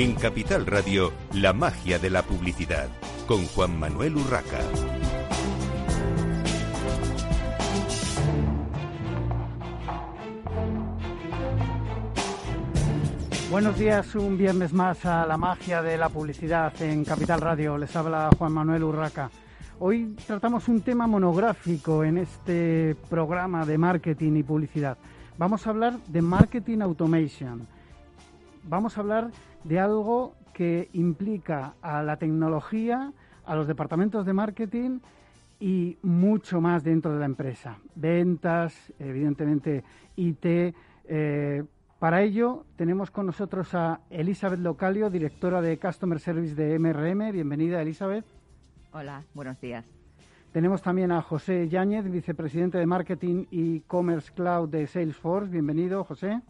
En Capital Radio, la magia de la publicidad, con Juan Manuel Urraca. Buenos días, un viernes más a la magia de la publicidad en Capital Radio. Les habla Juan Manuel Urraca. Hoy tratamos un tema monográfico en este programa de marketing y publicidad. Vamos a hablar de marketing automation. Vamos a hablar de algo que implica a la tecnología, a los departamentos de marketing y mucho más dentro de la empresa. Ventas, evidentemente IT, eh, para ello, tenemos con nosotros a Elizabeth Localio, directora de Customer Service de MRM. Bienvenida, Elizabeth. Hola, buenos días. Tenemos también a José Yáñez, vicepresidente de Marketing y Commerce Cloud de Salesforce. Bienvenido, José.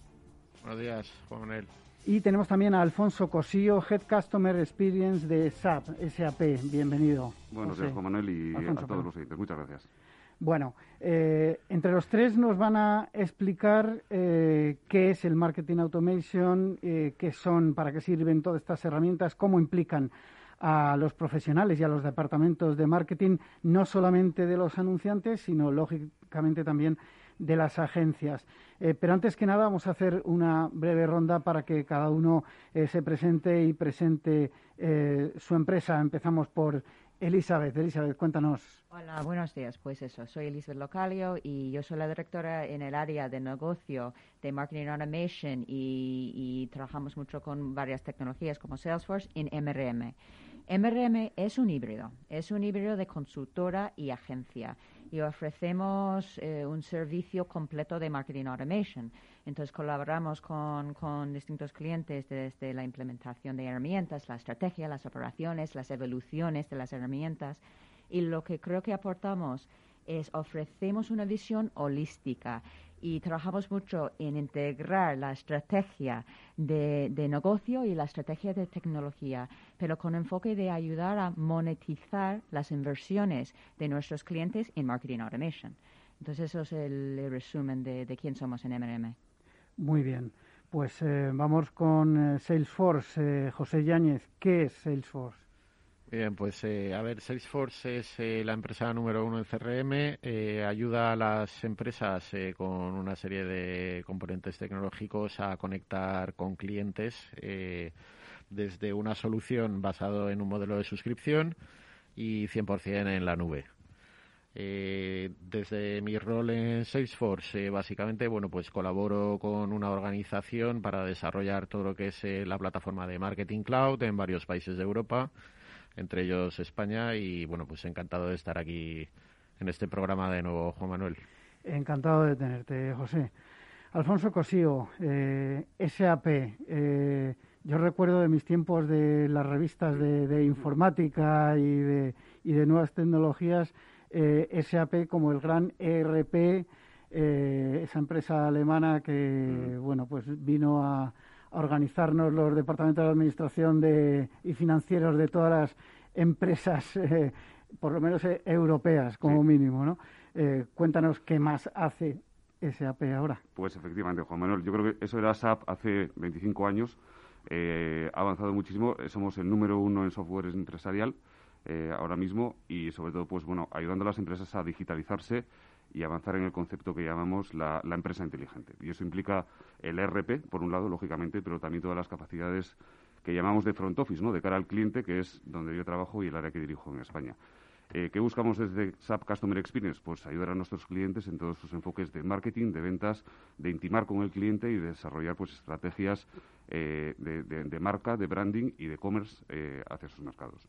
Buenos días, Juan Manuel. Y tenemos también a Alfonso Cosío, Head Customer Experience de SAP, SAP. Bienvenido. Buenos días, Juan Manuel, y a todos los oyentes. Muchas gracias. Bueno, eh, entre los tres nos van a explicar eh, qué es el marketing automation, eh, qué son, para qué sirven todas estas herramientas, cómo implican a los profesionales y a los departamentos de marketing, no solamente de los anunciantes, sino lógicamente también de las agencias. pero antes que nada vamos a hacer una breve ronda para que cada uno se presente y presente su empresa. Empezamos por Elizabeth, Elizabeth, cuéntanos. Hola, buenos días. Pues eso, soy Elizabeth Localio y yo soy la directora en el área de negocio de Marketing Automation y, y trabajamos mucho con varias tecnologías como Salesforce en MRM. MRM es un híbrido, es un híbrido de consultora y agencia y ofrecemos eh, un servicio completo de marketing automation. Entonces colaboramos con, con, distintos clientes desde la implementación de herramientas, la estrategia, las operaciones, las evoluciones de las herramientas y lo que creo que aportamos es ofrecemos una visión holística y trabajamos mucho en integrar la estrategia de, negocio y la estrategia de tecnología, pero con enfoque de ayudar a monetizar las inversiones de nuestros clientes en marketing automation. Entonces, eso es el, resumen de, quién somos en MRM. Muy bien. Pues eh, vamos con eh, Salesforce. Eh, José Yáñez, ¿qué es Salesforce? Bien, pues eh, a ver, Salesforce es eh, la empresa número uno en CRM, eh, ayuda a las empresas con una serie de componentes tecnológicos a conectar con clientes desde una solución basado en un modelo de suscripción y 100% en la nube. desde mi rol en Salesforce, básicamente, bueno, pues colaboro con una organización para desarrollar todo lo que es la plataforma de Marketing Cloud en varios países de Europa entre ellos España, y bueno, pues encantado de estar aquí en este programa de nuevo, Juan Manuel. Encantado de tenerte, José. Alfonso Cosío, eh, SAP. Eh, yo recuerdo de mis tiempos de las revistas de, informática y de, y de nuevas tecnologías, eh, SAP como el gran ERP, eh, esa empresa alemana que, mm. bueno, pues vino a, organizarnos los departamentos de administración de, y financieros de todas las empresas, eh, por lo menos eh, europeas como mínimo, ¿no? Eh, cuéntanos qué más hace SAP ahora. Pues efectivamente, Juan Manuel, yo creo que eso era SAP hace 25 años, ha avanzado muchísimo, somos el número uno en software empresarial ahora mismo y sobre todo, pues bueno, ayudando a las empresas a digitalizarse y avanzar en el concepto que llamamos la, empresa inteligente. Y eso implica el ERP, por un lado, lógicamente, pero también todas las capacidades que llamamos de front office, ¿no? de cara al cliente, que es donde yo trabajo y el área que dirijo en España. Eh, ¿Qué buscamos desde SAP Customer Experience? Pues ayudar a nuestros clientes en todos sus enfoques de marketing, de ventas, de intimar con el cliente y de desarrollar pues, estrategias eh, de, marca, de branding y de commerce eh, hacia sus mercados.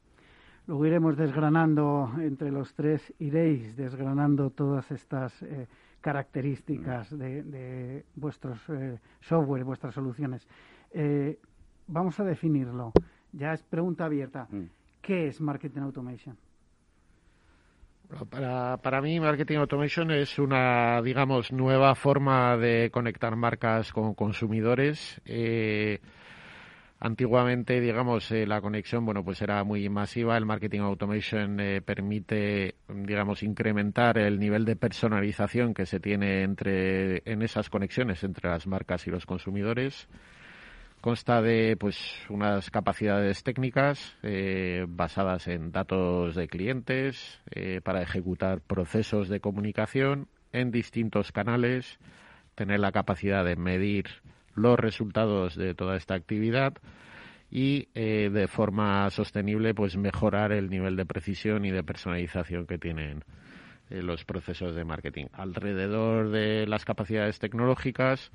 Luego iremos desgranando entre los tres, iréis desgranando todas estas eh, características de, vuestros eh, software, vuestras soluciones. Eh, vamos a definirlo. Ya es pregunta abierta. Mm. ¿Qué es Marketing Automation? para, para mí, Marketing Automation es una, digamos, nueva forma de conectar marcas con consumidores. Eh, Antiguamente, digamos, eh, la conexión, bueno, pues era muy masiva. El marketing automation eh, permite, digamos, incrementar el nivel de personalización que se tiene entre en esas conexiones entre las marcas y los consumidores. Consta de pues unas capacidades técnicas eh, basadas en datos de clientes eh, para ejecutar procesos de comunicación en distintos canales, tener la capacidad de medir los resultados de toda esta actividad y eh, de forma sostenible pues mejorar el nivel de precisión y de personalización que tienen los procesos de marketing. Alrededor de las capacidades tecnológicas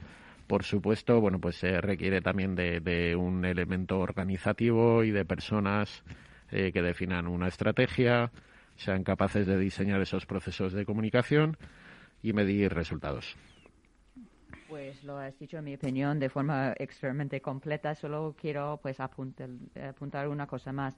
por supuesto, bueno, pues se requiere también de, un elemento organizativo y de personas eh, que definan una estrategia, sean capaces de diseñar esos procesos de comunicación y medir resultados. Pues lo has dicho en mi opinión de forma extremadamente completa. Solo quiero pues apuntar, apuntar una cosa más.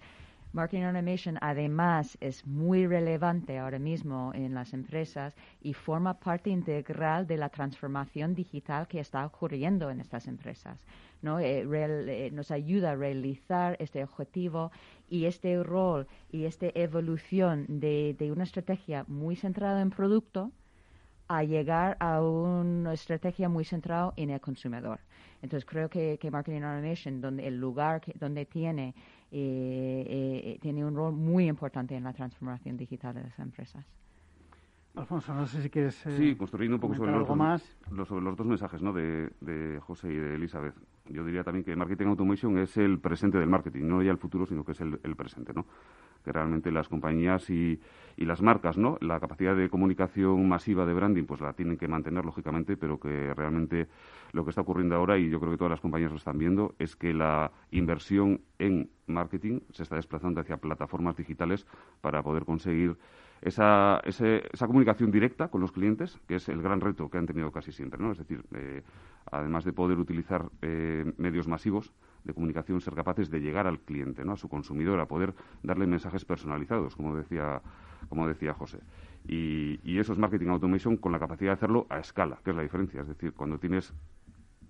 Marketing Automation además es muy relevante ahora mismo en las empresas y forma parte integral de la transformación digital que está ocurriendo en estas empresas. ¿no? Eh, eh, nos ayuda a realizar este objetivo y este rol y esta evolución de, de una estrategia muy centrada en producto a llegar a una estrategia muy centrada en el consumidor. Entonces creo que, que Marketing Automation, donde el lugar que, donde tiene eh, eh, tiene un rol muy importante en la transformación digital de las empresas. Alfonso, no sé si quieres. Eh, sí, construyendo un poco sobre los, más. Los, sobre los dos mensajes ¿no? de, de José y de Elizabeth. Yo diría también que Marketing Automation es el presente del marketing, no ya el futuro, sino que es el, el presente. ¿no? Que realmente las compañías y, las marcas, ¿no? la capacidad de comunicación masiva de branding, pues la tienen que mantener, lógicamente, pero que realmente lo que está ocurriendo ahora, y yo creo que todas las compañías lo están viendo, es que la inversión en marketing se está desplazando hacia plataformas digitales para poder conseguir esa, esa comunicación directa con los clientes, que es el gran reto que han tenido casi siempre, ¿no? Es decir, eh, además de poder utilizar eh, medios masivos de comunicación, ser capaces de llegar al cliente, ¿no? A su consumidor, a poder darle mensajes personalizados, como decía, como decía José. Y, y eso es marketing automation con la capacidad de hacerlo a escala, que es la diferencia. Es decir, cuando tienes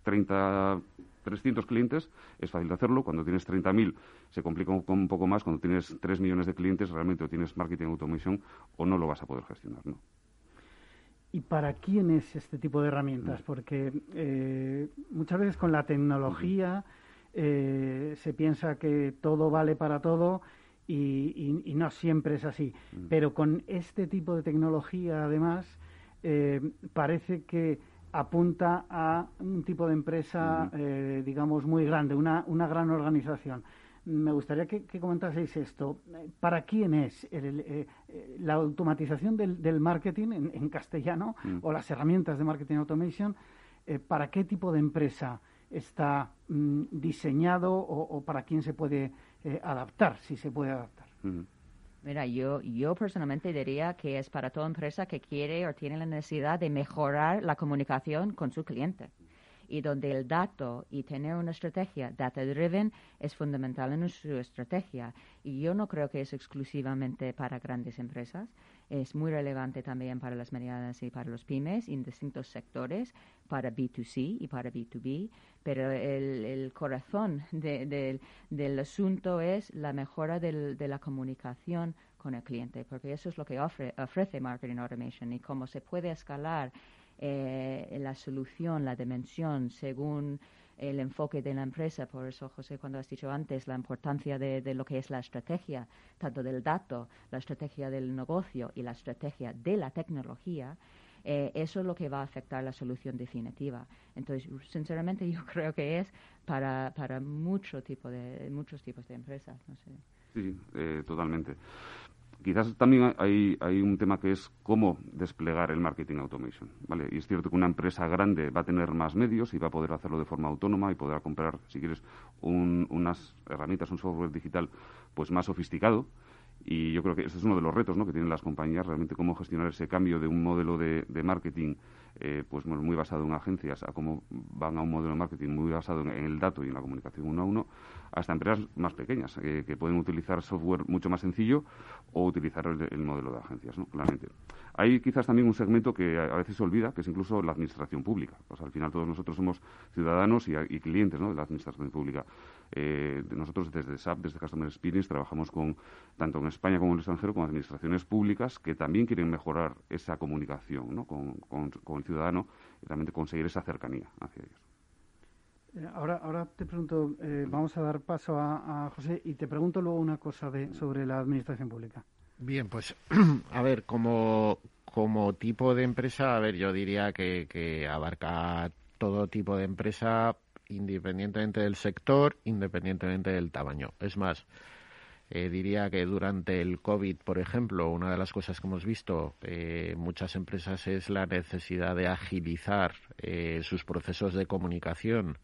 30 300 clientes es fácil de hacerlo. Cuando tienes 30.000 se complica un, poco más. Cuando tienes 3 millones de clientes realmente o tienes marketing automation o no lo vas a poder gestionar. ¿no? ¿Y para quién es este tipo de herramientas? Mm. Porque eh, muchas veces con la tecnología eh, se piensa que todo vale para todo y, no siempre es así. Mm. Pero con este tipo de tecnología, además, eh, parece que apunta a un tipo de empresa, eh, digamos, muy grande, una, una gran organización. Me gustaría que, comentaseis esto. ¿Para quién es eh, la automatización del, marketing en, castellano mm. o las herramientas de marketing automation? ¿Para qué tipo de empresa está mm, diseñado o, para quién se puede adaptar, si se puede adaptar? Mira, yo, yo personalmente diría que es para toda empresa que quiere o tiene la necesidad de mejorar la comunicación con su cliente y donde el dato y tener una estrategia data driven es fundamental en su estrategia. Y yo no creo que es exclusivamente para grandes empresas, es muy relevante también para las medianas y para los pymes en distintos sectores, para B2C y para B2B, pero el, corazón del asunto es la mejora de la comunicación con el cliente, porque eso es lo que ofrece Marketing Automation y cómo se puede escalar eh, la solución, la dimensión, según el enfoque de la empresa. Por eso, José, cuando has dicho antes la importancia de, lo que es la estrategia, tanto del dato, la estrategia del negocio y la estrategia de la tecnología, eh, eso es lo que va a afectar la solución definitiva. Entonces, sinceramente, yo creo que es para, para mucho tipo de, muchos tipos de empresas. No sé. Sí, eh, totalmente. Quizás también hay, hay, un tema que es cómo desplegar el marketing automation. ¿vale? Y es cierto que una empresa grande va a tener más medios y va a poder hacerlo de forma autónoma y podrá comprar, si quieres, unas herramientas, un software digital pues más sofisticado. Y yo creo que ese es uno de los retos ¿no? que tienen las compañías, realmente cómo gestionar ese cambio de un modelo de, de marketing eh, pues muy basado en agencias a cómo van a un modelo de marketing muy basado en, el dato y en la comunicación uno a uno, hasta empresas más pequeñas eh, que pueden utilizar software mucho más sencillo o utilizar el, modelo de agencias, ¿no? claramente. Hay quizás también un segmento que a, veces se olvida, que es incluso la administración pública. O al final todos nosotros somos ciudadanos y, clientes de la administración pública. Eh, nosotros desde SAP, desde Customer Experience, trabajamos con tanto en España como en el extranjero con administraciones públicas que también quieren mejorar esa comunicación con, con el ciudadano y realmente conseguir esa cercanía hacia ellos. Eh, ahora, ahora te pregunto, eh, vamos a dar paso a, José y te pregunto luego una cosa de, sobre la administración pública. Bien, pues a ver, como, como tipo de empresa, a ver, yo diría que, que abarca todo tipo de empresa independientemente del sector, independientemente del tamaño. Es más, eh, diría que durante el COVID, por ejemplo, una de las cosas que hemos visto eh, muchas empresas es la necesidad de agilizar eh, sus procesos de comunicación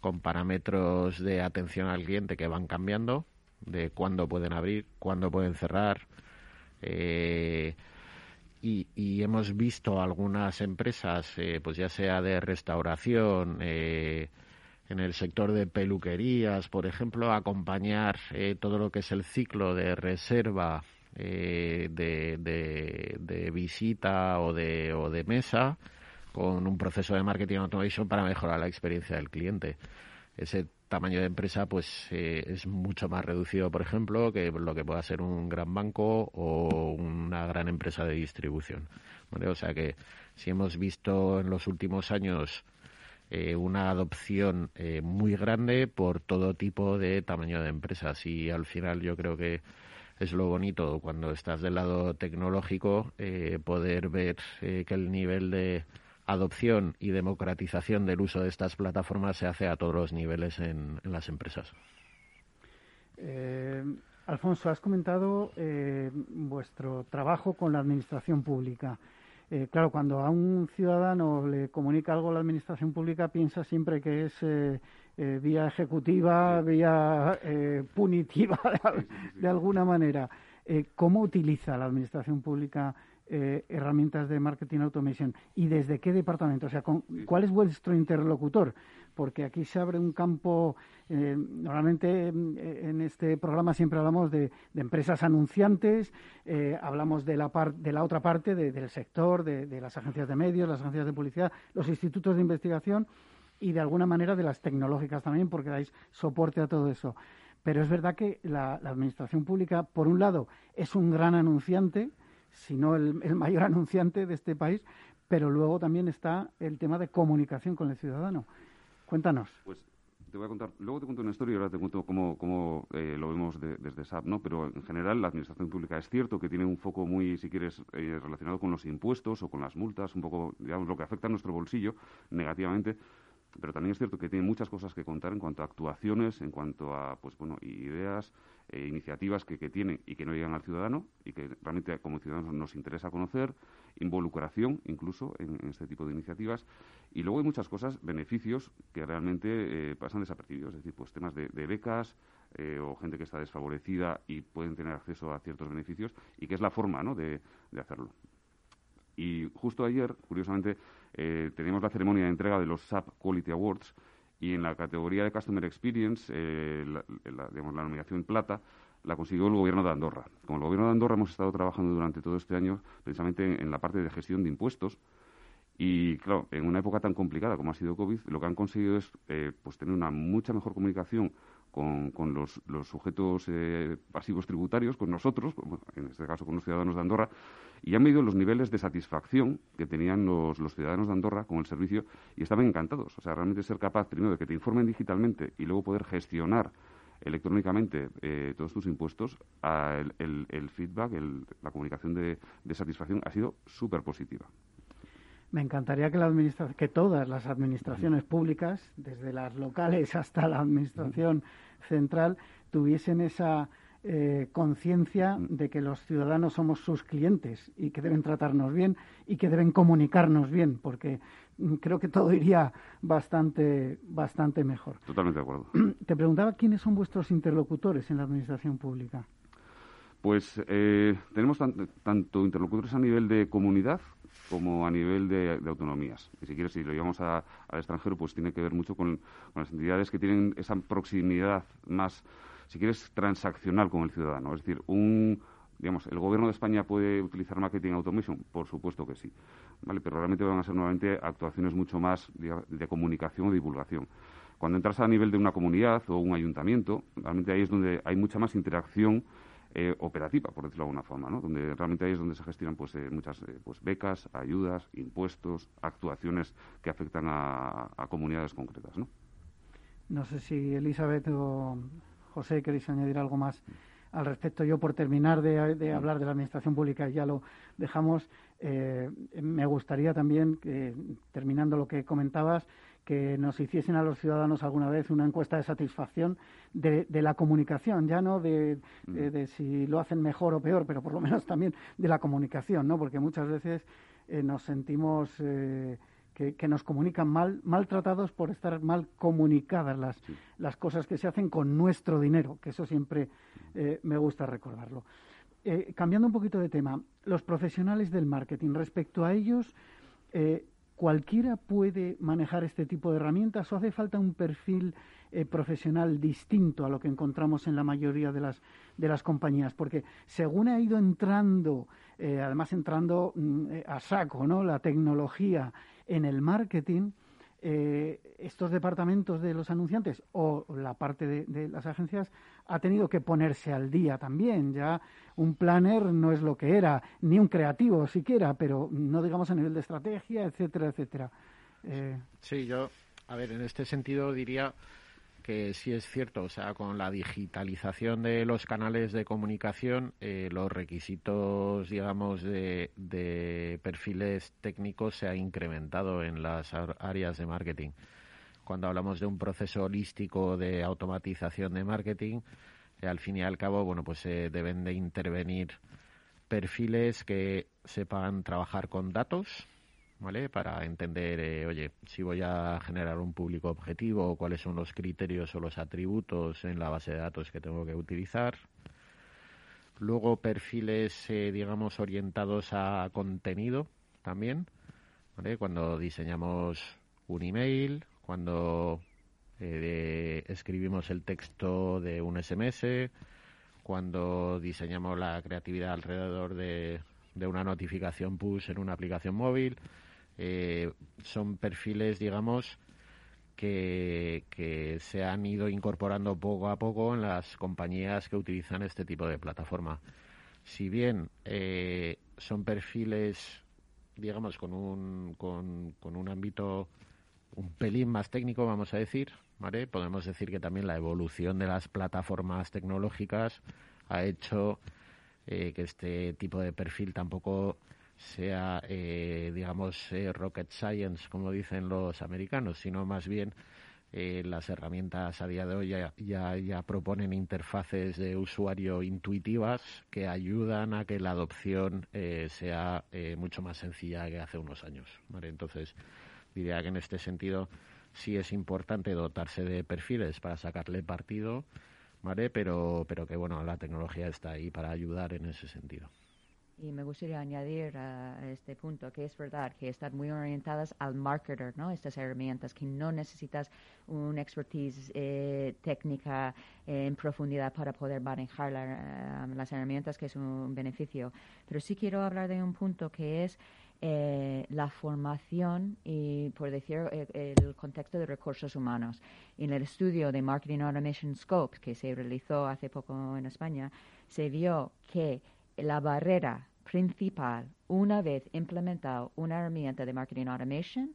con parámetros de atención al cliente que van cambiando, de cuándo pueden abrir, cuándo pueden cerrar. Y, y, hemos visto algunas empresas, pues ya sea de restauración, en el sector de peluquerías, por ejemplo, acompañar eh, todo lo que es el ciclo de reserva eh, de, de, visita o de, o de mesa con un proceso de marketing automation para mejorar la experiencia del cliente. Ese tamaño de empresa pues eh, es mucho más reducido, por ejemplo, que lo que pueda ser un gran banco o una gran empresa de distribución. O sea que si hemos visto en los últimos años eh, una adopción eh, muy grande por todo tipo de tamaño de empresas y al final yo creo que es lo bonito cuando estás del lado tecnológico eh, poder ver que el nivel de adopción y democratización del uso de estas plataformas se hace a todos los niveles en, en las empresas. Alfonso, has comentado vuestro trabajo con la administración pública. Eh, claro, cuando a un ciudadano le comunica algo la administración pública, piensa siempre que es eh, eh, vía ejecutiva, vía punitiva de, alguna manera. ¿Cómo utiliza la administración pública herramientas de marketing automation y desde qué departamento? O sea, ¿cuál es vuestro interlocutor? Porque aquí se abre un campo, eh, normalmente eh, en este programa siempre hablamos de, empresas anunciantes, eh, hablamos de la, de la otra parte, del sector, de, las agencias de medios, las agencias de publicidad, los institutos de investigación y de alguna manera de las tecnológicas también, porque dais soporte a todo eso. Pero es verdad que la, administración pública, por un lado, es un gran anunciante, si no el mayor anunciante de este país, pero luego también está el tema de comunicación con el ciudadano. Cuéntanos. Pues te voy a contar, luego te cuento una historia y ahora te cuento cómo, cómo eh, lo vemos desde SAP, ¿no? Pero en general la administración pública es cierto que tiene un foco muy, si quieres, eh, relacionado con los impuestos o con las multas, un poco, digamos, lo que afecta a nuestro bolsillo negativamente, pero también es cierto que tiene muchas cosas que contar en cuanto a actuaciones, en cuanto a, pues bueno, ideas, e iniciativas que, que tiene y que no llegan al ciudadano y que realmente como ciudadanos nos interesa conocer, involucración incluso en, este tipo de iniciativas. Y luego hay muchas cosas, beneficios que realmente eh, pasan desapercibidos, es decir, pues temas de, becas, eh, o gente que está desfavorecida y pueden tener acceso a ciertos beneficios y que es la forma ¿no? de, de hacerlo. Y justo ayer, curiosamente, eh, teníamos la ceremonia de entrega de los SAP Quality Awards y en la categoría de Customer Experience, eh, la, digamos, la nominación plata, la consiguió el gobierno de Andorra. Como el gobierno de Andorra hemos estado trabajando durante todo este año precisamente en, la parte de gestión de impuestos y claro, en una época tan complicada como ha sido COVID, lo que han conseguido es eh, pues tener una mucha mejor comunicación con, con los, los, sujetos eh, pasivos tributarios, con nosotros, en este caso con los ciudadanos de Andorra, y han medido los niveles de satisfacción que tenían los, los, ciudadanos de Andorra con el servicio y estaban encantados. O sea, realmente ser capaz, primero, de que te informen digitalmente y luego poder gestionar electrónicamente eh, todos tus impuestos, el, el, feedback, la comunicación de, de satisfacción ha sido súper positiva. Me encantaría que, la que todas las administraciones públicas, desde las locales hasta la administración central, tuviesen esa eh, conciencia de que los ciudadanos somos sus clientes y que deben tratarnos bien y que deben comunicarnos bien, porque mm, creo que todo iría bastante, bastante mejor. Totalmente de acuerdo. Te preguntaba quiénes son vuestros interlocutores en la administración pública. Pues eh, tenemos tanto interlocutores a nivel de comunidad como a nivel de, autonomías. Y si quieres, si lo llevamos al extranjero, pues tiene que ver mucho con, las entidades que tienen esa proximidad más, si quieres, transaccional con el ciudadano. Es decir, un, digamos, ¿el gobierno de España puede utilizar marketing automation? Por supuesto que sí. ¿vale? Pero realmente van a ser nuevamente actuaciones mucho más de, comunicación o divulgación. Cuando entras a nivel de una comunidad o un ayuntamiento, realmente ahí es donde hay mucha más interacción eh, operativa, por decirlo de alguna forma, ¿no? donde realmente ahí es donde se gestionan pues, eh, muchas eh, pues, becas, ayudas, impuestos, actuaciones que afectan a, comunidades concretas. ¿no? No sé si Elizabeth o José queréis añadir algo más al respecto. Yo, por terminar de, hablar de la administración pública, ya lo dejamos. Eh, me gustaría también, terminando lo que comentabas, que nos hiciesen a los ciudadanos alguna vez una encuesta de satisfacción de, la comunicación, ya no de, de, si lo hacen mejor o peor, pero por lo menos también de la comunicación, ¿no? Porque muchas veces eh, nos sentimos eh, que, nos comunican mal, maltratados por estar mal comunicadas las, las cosas que se hacen con nuestro dinero, que eso siempre eh, me gusta recordarlo. Eh, cambiando un poquito de tema, los profesionales del marketing, respecto a ellos, eh, ¿cualquiera puede manejar este tipo de herramientas o hace falta un perfil profesional distinto a lo que encontramos en la mayoría de las, de las compañías? Porque según ha ido entrando, además entrando mm, a saco, ¿no? La tecnología en el marketing, eh, estos departamentos de los anunciantes o la parte de, las agencias ha tenido que ponerse al día también. Ya un planner no es lo que era, ni un creativo siquiera, pero no digamos a nivel de estrategia, etcétera, etcétera. Eh, sí, yo, a ver, en este sentido diría que sí es cierto, o sea, con la digitalización de los canales de comunicación, eh, los requisitos, digamos, de, perfiles técnicos se ha incrementado en las áreas de marketing. Cuando hablamos de un proceso holístico de automatización de marketing, eh, al fin y al cabo, bueno, pues se deben de intervenir perfiles que sepan trabajar con datos, ¿vale? Para entender, eh, oye, si voy a generar un público objetivo, cuáles son los criterios o los atributos en la base de datos que tengo que utilizar. Luego perfiles, eh, digamos, orientados a contenido también, ¿vale? Cuando diseñamos un email, cuando eh, escribimos el texto de un SMS, cuando diseñamos la creatividad alrededor de, de una notificación push en una aplicación móvil. Eh, son perfiles, digamos, que, se han ido incorporando poco a poco en las compañías que utilizan este tipo de plataforma. Si bien eh, son perfiles, digamos, con un, con, con un ámbito un pelín más técnico, vamos a decir, ¿vale? Podemos decir que también la evolución de las plataformas tecnológicas ha hecho eh, que este tipo de perfil tampoco sea, eh, digamos, eh, rocket science, como dicen los americanos, sino más bien eh, las herramientas a día de hoy ya, ya, proponen interfaces de usuario intuitivas que ayudan a que la adopción sea mucho más sencilla que hace unos años. Entonces, diría que en este sentido sí es importante dotarse de perfiles para sacarle partido, ¿vale? pero, pero que bueno, la tecnología está ahí para ayudar en ese sentido. Y me gustaría añadir a este punto que es verdad que están muy orientadas al marketer, ¿no? Estas herramientas que no necesitas una expertise eh, técnica en profundidad para poder manejar eh, las herramientas, que es un beneficio. Pero sí quiero hablar de un punto que es eh, la formación y, por decir, el, contexto de recursos humanos. En el estudio de Marketing Automation Scope que se realizó hace poco en España, se vio que la barrera principal, una vez implementado una herramienta de marketing automation,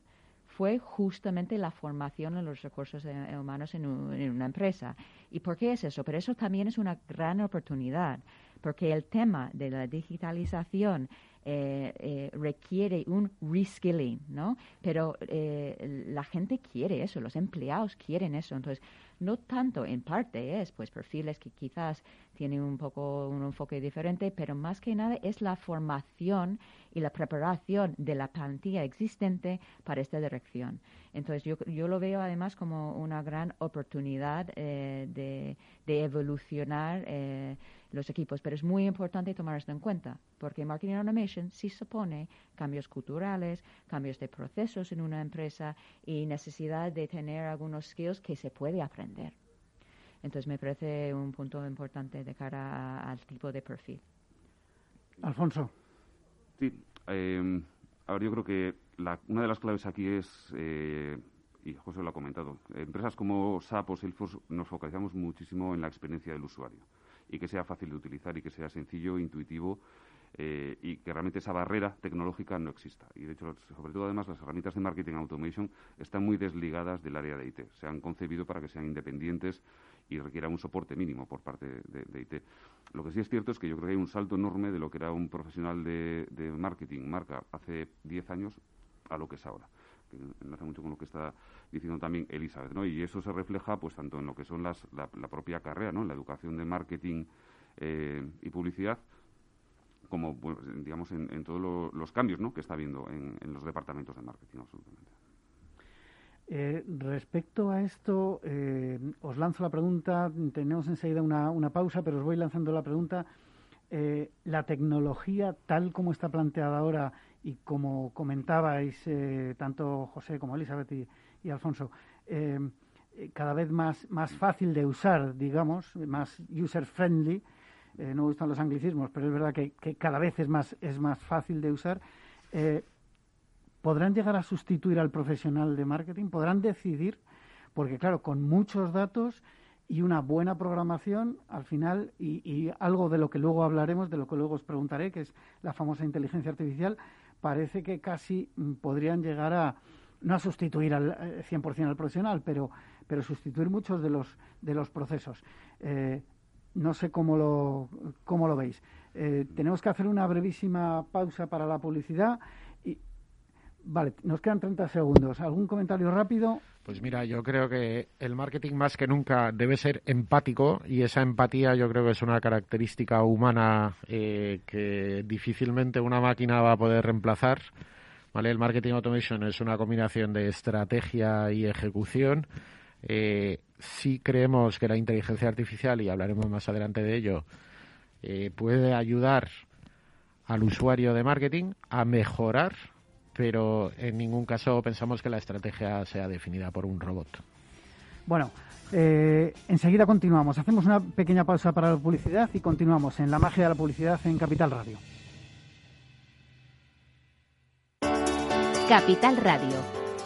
fue justamente la formación en los recursos humanos en, en, una empresa. ¿Y por qué es eso? Pero eso también es una gran oportunidad, porque el tema de la digitalización eh, eh, requiere un reskilling, ¿no? Pero eh, la gente quiere eso, los empleados quieren eso. Entonces, no tanto en parte es pues perfiles que quizás tienen un poco un enfoque diferente, pero más que nada es la formación y la preparación de la plantilla existente para esta dirección. Entonces, yo, yo lo veo además como una gran oportunidad de, de, evolucionar los equipos, pero es muy importante tomar esto en cuenta, porque Marketing Automation sí supone cambios culturales, cambios de procesos en una empresa y necesidad de tener algunos skills que se puede aprender. Entonces me parece un punto importante de cara al tipo de perfil. Alfonso. Sí, eh, ahora yo creo que una de las claves aquí es, eh, y José lo ha comentado, empresas como SAP o Salesforce nos focalizamos muchísimo en la experiencia del usuario y que sea fácil de utilizar y que sea sencillo, intuitivo eh, y que realmente esa barrera tecnológica no exista. Y de hecho, sobre todo además, las herramientas de marketing automation están muy desligadas del área de IT. Se han concebido para que sean independientes y requieran un soporte mínimo por parte de, IT. Lo que sí es cierto es que yo creo que hay un salto enorme de lo que era un profesional de, marketing, marca, hace 10 años a lo que es ahora que enlaza mucho con lo que está diciendo también Elizabeth, ¿no? Y eso se refleja, pues, tanto en lo que son las, la, propia carrera, ¿no? En la educación de marketing eh, y publicidad, como, digamos, en, todos los cambios ¿no? que está habiendo en, los departamentos de marketing, absolutamente. Eh, respecto a esto, eh, os lanzo la pregunta, tenemos enseguida una, una, pausa, pero os voy lanzando la pregunta. La tecnología, tal como está planteada ahora y como comentabais tanto José como Elizabeth y, y Alfonso, cada vez más, más fácil de usar, digamos, más user-friendly, eh, no gustan los anglicismos, pero es verdad que, cada vez es más, es más fácil de usar, eh, ¿podrán llegar a sustituir al profesional de marketing? ¿Podrán decidir? Porque claro, con muchos datos y una buena programación, al final, y, algo de lo que luego hablaremos, de lo que luego os preguntaré, que es la famosa inteligencia artificial, parece que casi mm, podrían llegar a, no a sustituir al 100% eh, al profesional, pero, pero sustituir muchos de los, de los procesos. No sé cómo lo, cómo lo veis. Eh, tenemos que hacer una brevísima pausa para la publicidad. Vale, nos quedan 30 segundos. ¿Algún comentario rápido? Pues mira, yo creo que el marketing más que nunca debe ser empático y esa empatía yo creo que es una característica humana eh, que difícilmente una máquina va a poder reemplazar. ¿vale? El marketing automation es una combinación de estrategia y ejecución eh, sí creemos que la inteligencia artificial, y hablaremos más adelante de ello, eh, puede ayudar al usuario de marketing a mejorar, pero en ningún caso pensamos que la estrategia sea definida por un robot. Bueno, eh, enseguida continuamos. Hacemos una pequeña pausa para la publicidad y continuamos en la magia de la publicidad en Capital Radio. Capital Radio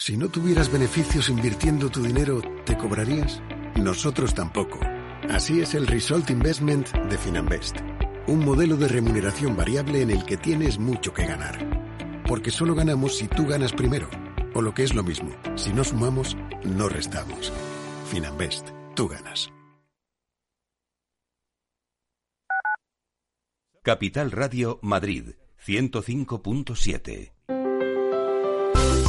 Si no tuvieras beneficios invirtiendo tu dinero, ¿te cobrarías? Nosotros tampoco. Así es el Result Investment de Finanbest. Un modelo de remuneración variable en el que tienes mucho que ganar. Porque solo ganamos si tú ganas primero. O lo que es lo mismo, si no sumamos, no restamos. Finanbest, tú ganas. Capital Radio Madrid, 105.7.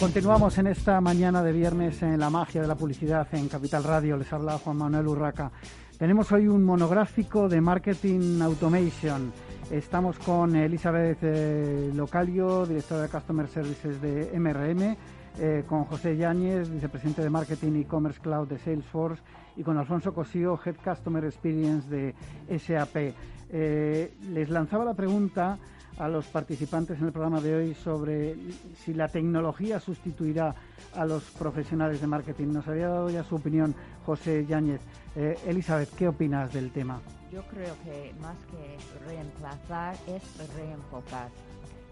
Continuamos en esta mañana de viernes en la magia de la publicidad en Capital Radio. Les habla Juan Manuel Urraca. Tenemos hoy un monográfico de Marketing Automation. Estamos con Elizabeth eh, Localio, directora de Customer Services de MRM, eh, con José Yáñez, vicepresidente de Marketing y Commerce Cloud de Salesforce, y con Alfonso Cosío, Head Customer Experience de SAP. Eh, les lanzaba la pregunta a los participantes en el programa de hoy sobre si la tecnología sustituirá a los profesionales de marketing. Nos había dado ya su opinión José Yáñez. Eh, Elizabeth, ¿qué opinas del tema? Yo creo que más que reemplazar es reenfocar.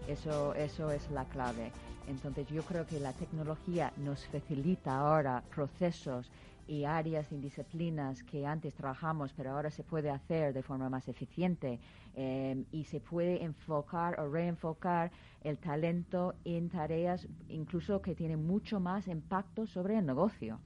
Eso, eso es la clave. Entonces yo creo que la tecnología nos facilita ahora procesos y áreas y disciplinas que antes trabajamos, pero ahora se puede hacer de forma más eficiente eh, y se puede enfocar o reenfocar el talento en tareas incluso que tienen mucho más impacto sobre el negocio.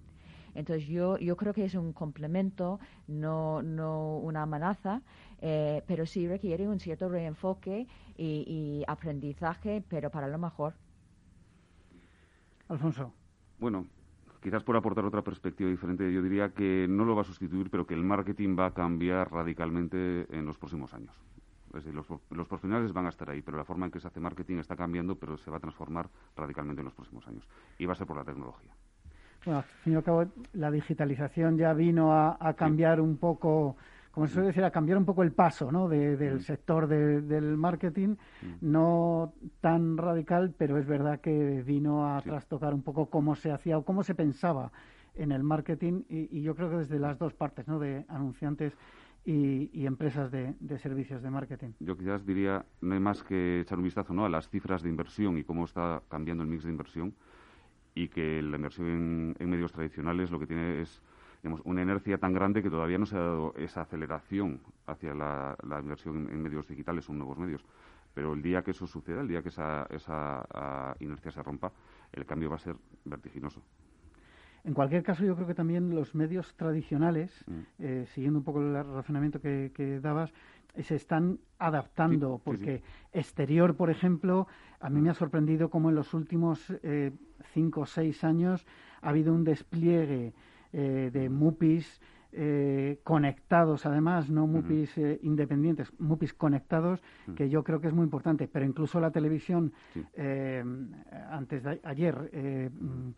Entonces yo, yo creo que es un complemento, no, no una amenaza, eh, pero sí requiere un cierto reenfoque y, y aprendizaje, pero para lo mejor. Alfonso. Bueno, quizás por aportar otra perspectiva diferente, yo diría que no lo va a sustituir, pero que el marketing va a cambiar radicalmente en los próximos años. Es decir, los, profesionales van a estar ahí, pero la forma en que se hace marketing está cambiando, pero se va a transformar radicalmente en los próximos años. Y va a ser por la tecnología. Bueno, al fin y al cabo, la digitalización ya vino a, cambiar un poco como se suele decir, a cambiar un poco el paso ¿no? del sector del marketing, no tan radical, pero es verdad que vino a trastocar un poco cómo se hacía o cómo se pensaba en el marketing y, yo creo que desde las dos partes, ¿no? de anunciantes y, empresas de, servicios de marketing. Yo quizás diría, no hay más que echar un vistazo ¿no? a las cifras de inversión y cómo está cambiando el mix de inversión y que la inversión en medios tradicionales lo que tiene es una inercia tan grande que todavía no se ha dado esa aceleración hacia la, inversión en, medios digitales o nuevos medios. Pero el día que eso suceda, el día que esa, esa ah, inercia se rompa, el cambio va a ser vertiginoso. En cualquier caso, yo creo que también los medios tradicionales, mm. eh, siguiendo un poco el razonamiento que, dabas, eh, se están adaptando, porque exterior, por ejemplo, a mí me ha sorprendido cómo en los últimos eh, cinco o seis años ha habido un despliegue eh, de MUPIs eh, conectados, además, no MUPIs eh, independientes, MUPIs conectados, que yo creo que es muy importante. Pero incluso la televisión, antes de ayer, mm,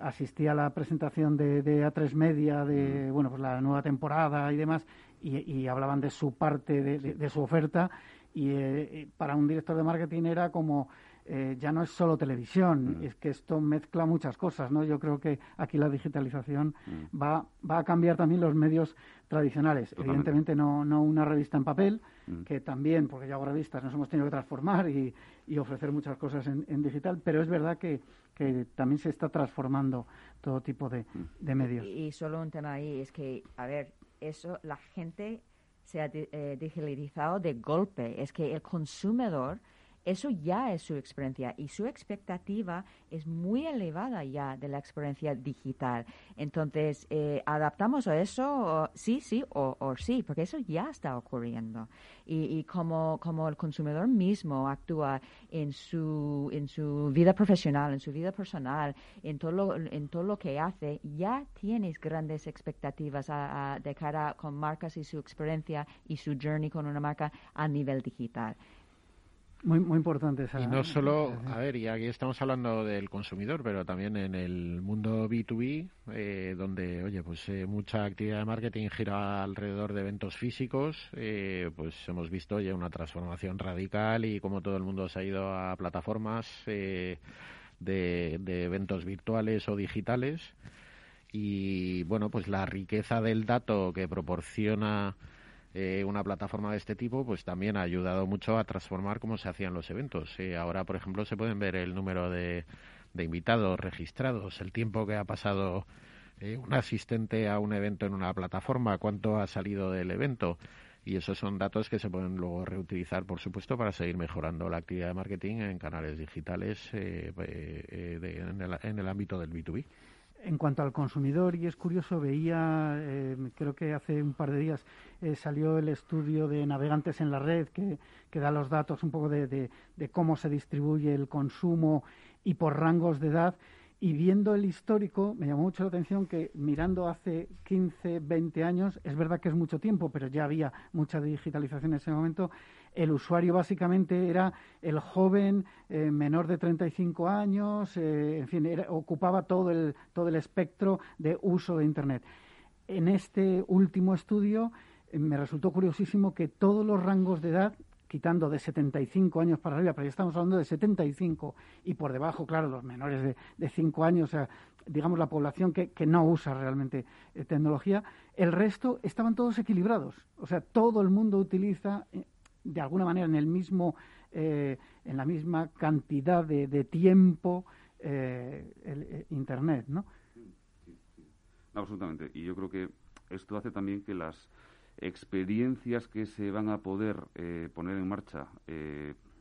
asistí a la presentación de, A3 Media de bueno pues la nueva temporada y demás, y, hablaban de su parte, de su oferta, y para un director de marketing era como eh, ya no es solo televisión, mm. es que esto mezcla muchas cosas, ¿no? Yo creo que aquí la digitalización mm. va, va a cambiar también los medios tradicionales. Evidentemente no, no una revista en papel, mm. que también, porque ya hago revistas, nos hemos tenido que transformar y, y ofrecer muchas cosas en, en, digital, pero es verdad que, que también se está transformando todo tipo de, de medios. Y, solo un tema ahí es que, a ver, eso la gente se ha eh, digitalizado de golpe. Es que el consumidor eso ya es su experiencia y su expectativa es muy elevada ya de la experiencia digital. Entonces, eh, ¿adaptamos a eso? sí, sí o, sí, porque eso ya está ocurriendo. Y, como, como el consumidor mismo actúa en su, en su vida profesional, en su vida personal, en todo lo, en todo lo que hace, ya tienes grandes expectativas de cara con marcas y su experiencia y su journey con una marca a nivel digital. Muy, muy importante esa. Y no solo, a ver, y aquí estamos hablando del consumidor, pero también en el mundo B2B, eh, donde, oye, pues eh, mucha actividad de marketing gira alrededor de eventos físicos, eh, pues hemos visto ya una transformación radical y como todo el mundo se ha ido a plataformas de, de eventos virtuales o digitales. Y bueno, pues la riqueza del dato que proporciona eh, una plataforma de este tipo, pues también ha ayudado mucho a transformar cómo se hacían los eventos. Eh, ahora, por ejemplo, se pueden ver el número de, invitados registrados, el tiempo que ha pasado eh, un asistente a un evento en una plataforma, cuánto ha salido del evento. Y esos son datos que se pueden luego reutilizar, por supuesto, para seguir mejorando la actividad de marketing en canales digitales en, el, en el ámbito del B2B. En cuanto al consumidor, y es curioso, veía, eh, creo que hace un par de días eh, salió el estudio de navegantes en la red que, que da los datos un poco de, de, cómo se distribuye el consumo y por rangos de edad. Y viendo el histórico, me llamó mucho la atención que mirando hace 15, 20 años, es verdad que es mucho tiempo, pero ya había mucha digitalización en ese momento, el usuario básicamente era el joven eh, menor de 35 años, eh, en fin, ocupaba todo el, todo el espectro de uso de Internet. En este último estudio eh, me resultó curiosísimo que todos los rangos de edad quitando de 75 años para arriba, pero ya estamos hablando de 75 y por debajo, claro, los menores de, de 5 años, o sea, digamos la población que no usa realmente tecnología, el resto estaban todos equilibrados. O sea, todo el mundo utiliza de alguna manera en el mismo eh, en la misma cantidad de, de tiempo eh, el, eh, internet no absolutamente. Y yo creo que esto hace también que las experiencias que se van a poder poner en marcha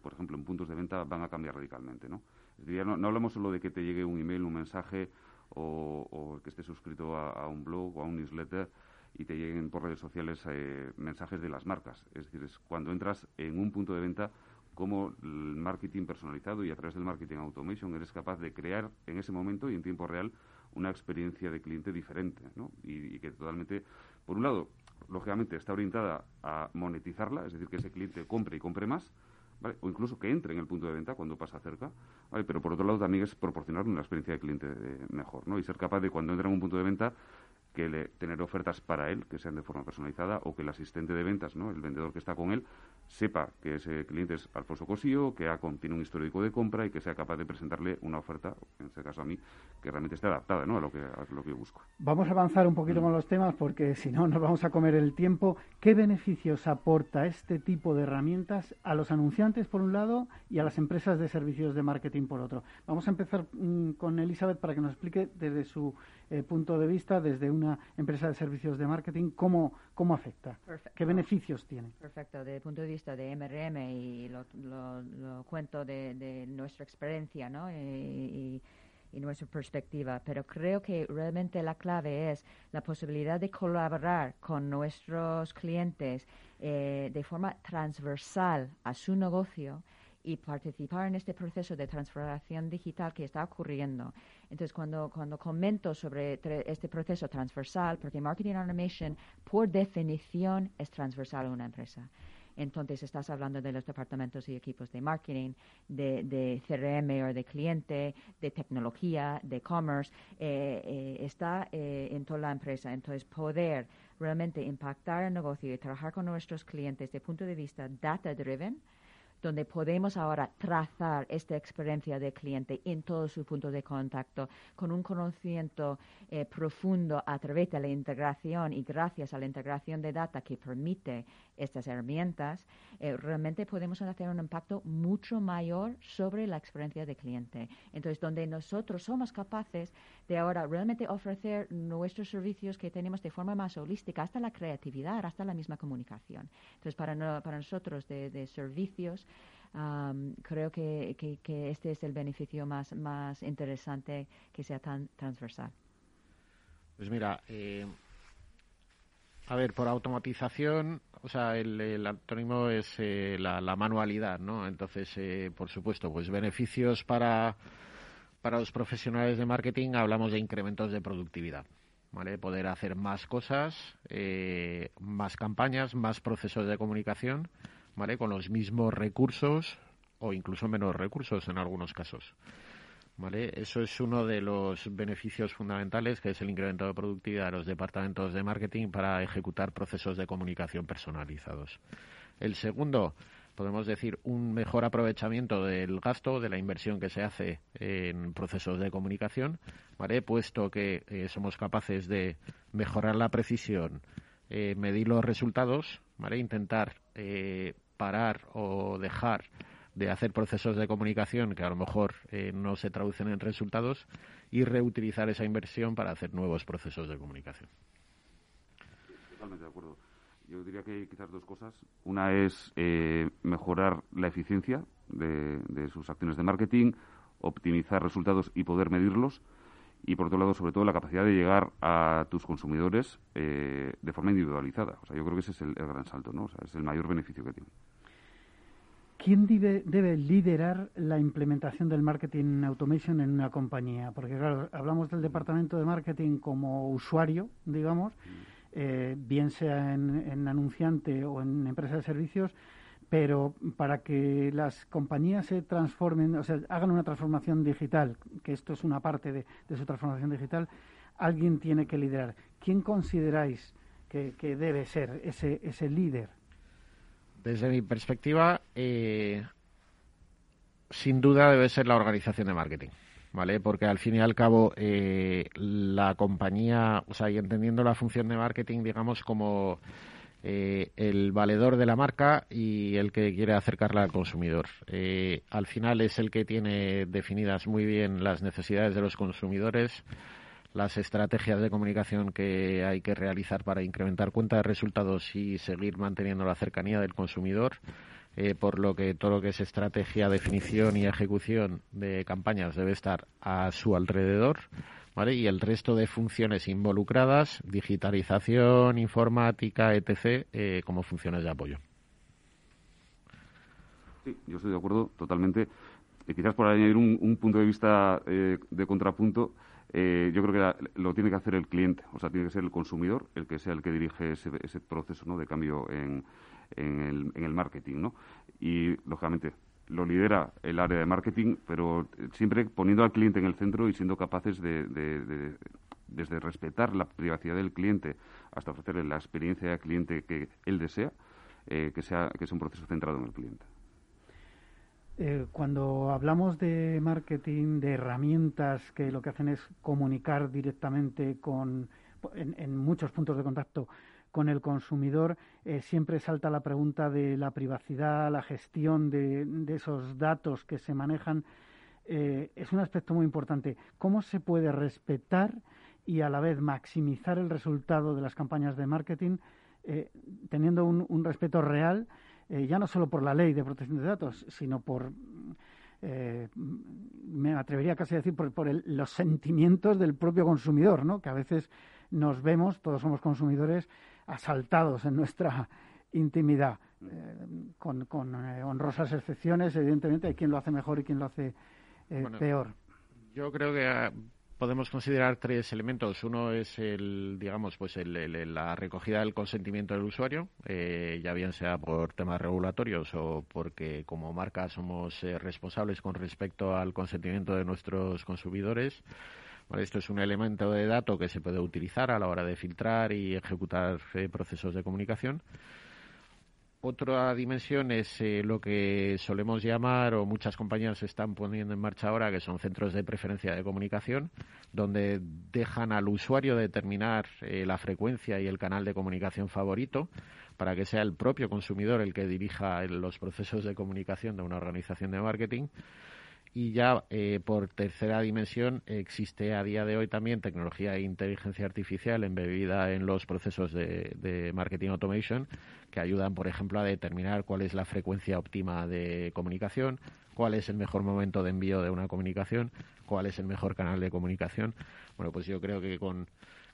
por ejemplo en puntos de venta van a cambiar radicalmente no no, hablamos solo de que te llegue un email un mensaje o, o que estés suscrito a un blog o a un newsletter y te lleguen por redes sociales eh, mensajes de las marcas. Es decir, es cuando entras en un punto de venta, como el marketing personalizado y a través del marketing automation eres capaz de crear en ese momento y en tiempo real una experiencia de cliente diferente, ¿no? Y, que totalmente, por un lado, lógicamente está orientada a monetizarla, es decir, que ese cliente compre y compre más, ¿vale? o incluso que entre en el punto de venta cuando pasa cerca, ¿vale? pero por otro lado también es proporcionar una experiencia de cliente eh, mejor, ¿no? Y ser capaz de cuando entra en un punto de venta que le, tener ofertas para él que sean de forma personalizada o que el asistente de ventas, ¿no? el vendedor que está con él, sepa que ese cliente es Alfonso Cosío, que ha, tiene un histórico de compra y que sea capaz de presentarle una oferta, en este caso a mí, que realmente esté adaptada ¿no? a, lo que, a lo que busco. Vamos a avanzar un poquito mm. con los temas porque si no nos vamos a comer el tiempo. ¿Qué beneficios aporta este tipo de herramientas a los anunciantes por un lado y a las empresas de servicios de marketing por otro? Vamos a empezar mm, con Elizabeth para que nos explique desde su eh, punto de vista, desde una empresa de servicios de marketing, cómo, cómo afecta, qué beneficios tiene. Perfecto, desde el punto de vista de MRM y lo, lo, cuento de, nuestra experiencia ¿no? y, nuestra perspectiva, pero creo que realmente la clave es la posibilidad de colaborar con nuestros clientes eh, de forma transversal a su negocio y participar en este proceso de transformación digital que está ocurriendo. Entonces, cuando, cuando comento sobre este proceso transversal, porque Marketing Automation, por definición, es transversal a una empresa. Entonces, estás hablando de los departamentos y equipos de marketing, de, de CRM o de cliente, de tecnología, de commerce, eh, eh, está eh, en toda la empresa. Entonces, poder realmente impactar el negocio y trabajar con nuestros clientes el punto de vista data-driven, donde podemos ahora trazar esta experiencia del cliente en todo su punto de contacto con un conocimiento eh, profundo a través de la integración y gracias a la integración de data que permite estas herramientas, eh, realmente podemos hacer un impacto mucho mayor sobre la experiencia del cliente. Entonces, donde nosotros somos capaces de ahora realmente ofrecer nuestros servicios que tenemos de forma más holística, hasta la creatividad, hasta la misma comunicación. Entonces, para, para nosotros de, servicios, creo que, que, este es el beneficio más, más interesante que sea tan transversal. Pues mira, eh, a ver, por automatización, o sea, el, el antónimo es eh, la, manualidad, ¿no? Entonces, eh, por supuesto, pues beneficios para, para los profesionales de marketing, hablamos de incrementos de productividad. ¿Vale? Poder hacer más cosas, eh, más campañas, más procesos de comunicación, Con los mismos recursos o incluso menos recursos en algunos casos. ¿vale? Eso es uno de los beneficios fundamentales, que es el incremento de productividad de los departamentos de marketing para ejecutar procesos de comunicación personalizados. El segundo, podemos decir, un mejor aprovechamiento del gasto, de la inversión que se hace en procesos de comunicación. Puesto que eh, somos capaces de mejorar la precisión, eh, medir los resultados, ¿vale? Intentar eh, parar o dejar de hacer procesos de comunicación que a lo mejor eh, no se traducen en resultados y reutilizar esa inversión para hacer nuevos procesos de comunicación. Totalmente de acuerdo. Yo diría que hay quizás dos cosas. Una es eh, mejorar la eficiencia de, sus acciones de marketing, optimizar resultados y poder medirlos. Y por otro lado, sobre todo, la capacidad de llegar a tus consumidores eh, de forma individualizada. O sea, yo creo que ese es el, gran salto, ¿no? O sea, es el mayor beneficio que tiene. ¿Quién debe, debe, liderar la implementación del marketing automation en una compañía? Porque, claro, hablamos del departamento de marketing como usuario, digamos, eh, bien sea en, en, anunciante o en empresa de servicios, pero para que las compañías se transformen, o sea, hagan una transformación digital, que esto es una parte de, su transformación digital, alguien tiene que liderar. ¿Quién consideráis que, debe ser ese, ese líder? Desde mi perspectiva, eh, sin duda debe ser la organización de marketing. ¿Vale? Porque al fin y al cabo eh, la compañía, o sea, y entendiendo la función de marketing, digamos, como eh, el valedor de la marca y el que quiere acercarla al consumidor. Eh, al final es el que tiene definidas muy bien las necesidades de los consumidores, las estrategias de comunicación que hay que realizar para incrementar cuenta de resultados y seguir manteniendo la cercanía del consumidor. Eh, por lo que todo lo que es estrategia, definición y ejecución de campañas debe estar a su alrededor y el resto de funciones involucradas, digitalización, informática, etc., eh, como funciones de apoyo. Sí, yo estoy de acuerdo totalmente. Y quizás por añadir un, punto de vista eh, de contrapunto, eh, yo creo que lo tiene que hacer el cliente, o sea, tiene que ser el consumidor el que sea el que dirige ese, ese proceso ¿no? de cambio en, en, el, en el marketing. ¿no? Y, lógicamente, lo lidera el área de marketing, pero siempre poniendo al cliente en el centro y siendo capaces de, desde respetar la privacidad del cliente hasta ofrecerle la experiencia del cliente que él desea, eh, que, sea, que sea un proceso centrado en el cliente. Eh, cuando hablamos de marketing, de herramientas que lo que hacen es comunicar directamente con, en muchos puntos de contacto con el consumidor, eh, siempre salta la pregunta de la privacidad, la gestión de, esos datos que se manejan. Eh, es un aspecto muy importante. ¿Cómo se puede respetar y a la vez maximizar el resultado de las campañas de marketing teniendo un, respeto real, ya no solo por la ley de protección de datos, sino por, me atrevería casi a decir, por, los sentimientos del propio consumidor, ¿no? que a veces nos vemos, todos somos consumidores, asaltados en nuestra intimidad, eh, con, eh, honrosas excepciones. Evidentemente hay quien lo hace mejor y quien lo hace eh, peor. Yo creo que ah, podemos considerar tres elementos. Uno es el, digamos, pues la recogida del consentimiento del usuario, ya bien sea por temas regulatorios o porque como marca somos responsables con respecto al consentimiento de nuestros consumidores esto es un elemento de dato que se puede utilizar a la hora de filtrar y ejecutar eh, procesos de comunicación. Otra dimensión es eh, lo que solemos llamar, o muchas compañías están poniendo en marcha ahora, que son centros de preferencia de comunicación, donde dejan al usuario determinar eh, la frecuencia y el canal de comunicación favorito para que sea el propio consumidor el que dirija los procesos de comunicación de una organización de marketing y ya eh, por tercera dimensión existe a día de hoy también tecnología e inteligencia artificial embebida en los procesos de, marketing automation que ayudan, por ejemplo, a determinar cuál es la frecuencia óptima de comunicación, cuál es el mejor momento de envío de una comunicación, cuál es el mejor canal de comunicación. Bueno, pues yo creo que con,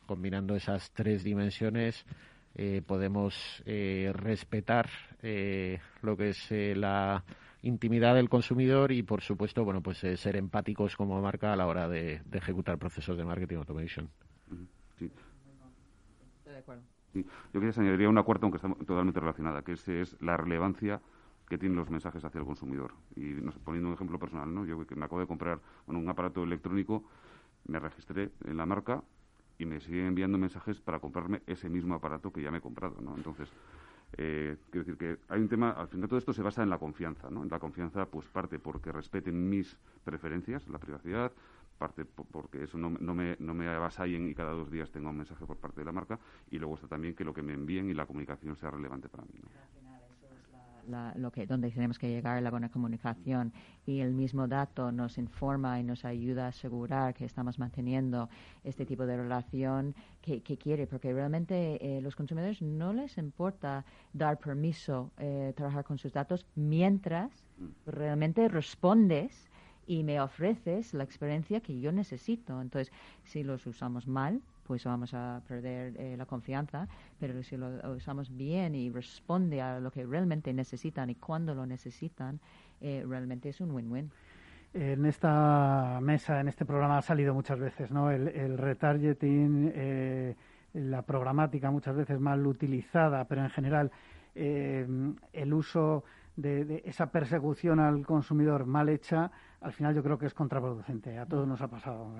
combinando esas tres dimensiones eh, podemos eh, respetar lo que es la intimidad del consumidor y, por supuesto, bueno, pues eh, ser empáticos como marca a la hora de, ejecutar procesos de marketing automation. Sí. Yo quería añadiría una cuarta, aunque está totalmente relacionada, que es, la relevancia que tienen los mensajes hacia el consumidor. Y poniendo un ejemplo personal, ¿no? Yo que me acabo de comprar un aparato electrónico, me registré en la marca y me siguen enviando mensajes para comprarme ese mismo aparato que ya me he comprado, ¿no? Entonces, eh, quiero decir que hay un tema, al final todo esto se basa en la confianza, ¿no? En la confianza, pues parte porque respeten mis preferencias, la privacidad, parte porque eso no, me, no me avasallen y cada dos días tenga un mensaje por parte de la marca, y luego está también que lo que me envíen y la comunicación sea relevante para mí. ¿no? Lo que, donde tenemos que llegar, la buena comunicación y el mismo dato nos informa y nos ayuda a asegurar que estamos manteniendo este tipo de relación que, quiere, porque realmente eh, los consumidores no les importa dar permiso, eh, trabajar con sus datos mientras realmente respondes y me ofreces la experiencia que yo necesito. Entonces, si los usamos mal, pues vamos a perder eh, la confianza, pero si lo usamos bien y responde a lo que realmente necesitan y cuando lo necesitan, eh, realmente es un win-win. En esta mesa, en este programa ha salido muchas veces, ¿no? El, retargeting, eh, la programática muchas veces mal utilizada, pero en general el uso de, esa persecución al consumidor mal hecha, al final yo creo que es contraproducente. A todos nos ha pasado.